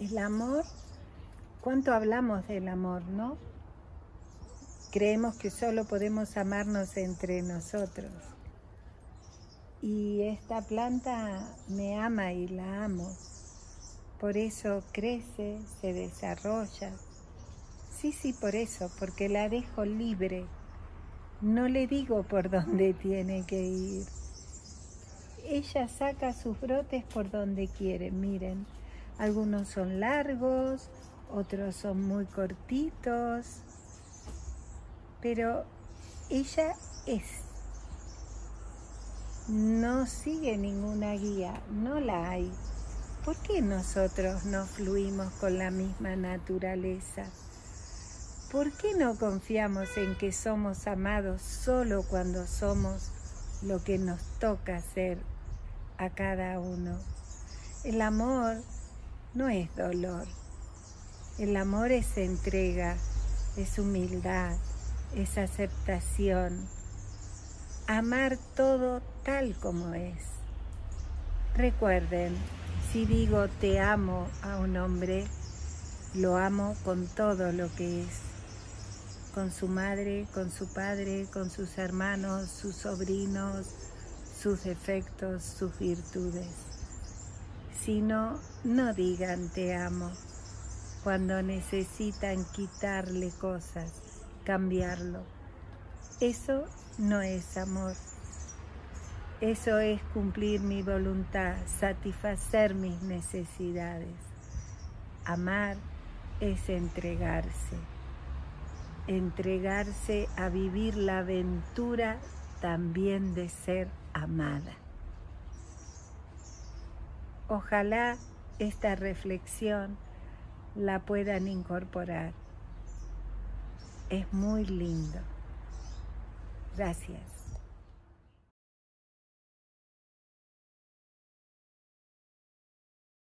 El amor, ¿cuánto hablamos del amor, no? Creemos que solo podemos amarnos entre nosotros. Y esta planta me ama y la amo. Por eso crece, se desarrolla. Sí, sí, por eso, porque la dejo libre. No le digo por dónde tiene que ir. Ella saca sus brotes por donde quiere, miren algunos son largos, otros son muy cortitos, pero ella es. No sigue ninguna guía, no la hay. ¿Por qué nosotros no fluimos con la misma naturaleza? ¿Por qué no confiamos en que somos amados solo cuando somos lo que nos toca ser a cada uno? El amor no es dolor. El amor es entrega, es humildad, es aceptación. Amar todo tal como es. Recuerden, si digo te amo a un hombre, lo amo con todo lo que es, con su madre, con su padre, con sus hermanos, sus sobrinos, sus defectos, sus virtudes. Si no, no digan te amo cuando necesitan quitarle cosas, cambiarlo. Eso no es amor. Eso es cumplir mi voluntad, satisfacer mis necesidades. Amar es entregarse. Entregarse a vivir la aventura también de ser amada. Ojalá esta reflexión la puedan incorporar. Es muy lindo. Gracias.